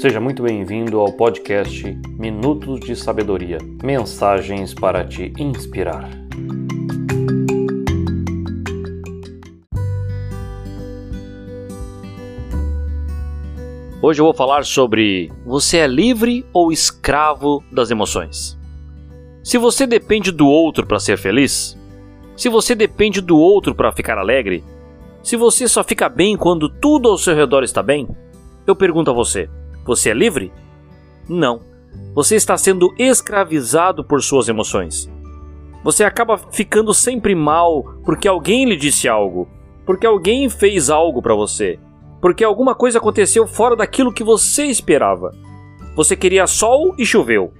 Seja muito bem-vindo ao podcast Minutos de Sabedoria Mensagens para te inspirar. Hoje eu vou falar sobre você é livre ou escravo das emoções. Se você depende do outro para ser feliz, se você depende do outro para ficar alegre, se você só fica bem quando tudo ao seu redor está bem, eu pergunto a você: você é livre? Não. Você está sendo escravizado por suas emoções. Você acaba ficando sempre mal porque alguém lhe disse algo, porque alguém fez algo para você, porque alguma coisa aconteceu fora daquilo que você esperava. Você queria sol e choveu,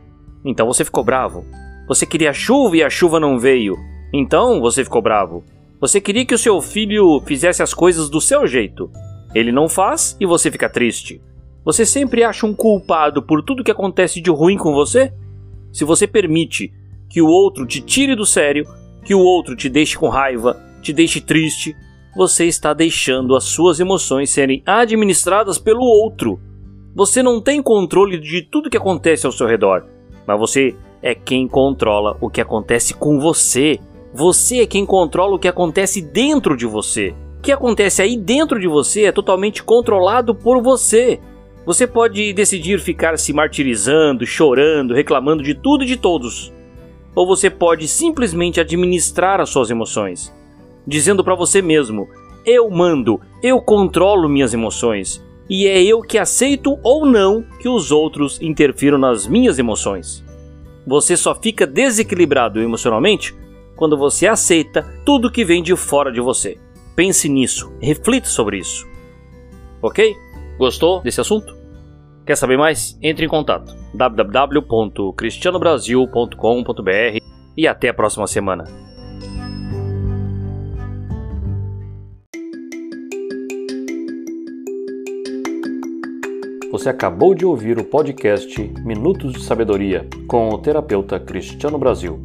então você ficou bravo. Você queria chuva e a chuva não veio, então você ficou bravo. Você queria que o seu filho fizesse as coisas do seu jeito. Ele não faz e você fica triste. Você sempre acha um culpado por tudo que acontece de ruim com você? Se você permite que o outro te tire do sério, que o outro te deixe com raiva, te deixe triste, você está deixando as suas emoções serem administradas pelo outro. Você não tem controle de tudo que acontece ao seu redor, mas você é quem controla o que acontece com você. Você é quem controla o que acontece dentro de você. O que acontece aí dentro de você é totalmente controlado por você. Você pode decidir ficar se martirizando, chorando, reclamando de tudo e de todos. Ou você pode simplesmente administrar as suas emoções, dizendo para você mesmo: eu mando, eu controlo minhas emoções, e é eu que aceito ou não que os outros interfiram nas minhas emoções. Você só fica desequilibrado emocionalmente quando você aceita tudo que vem de fora de você. Pense nisso, reflita sobre isso. Ok? Gostou desse assunto? Quer saber mais? Entre em contato www.cristianobrasil.com.br e até a próxima semana. Você acabou de ouvir o podcast Minutos de Sabedoria com o terapeuta Cristiano Brasil.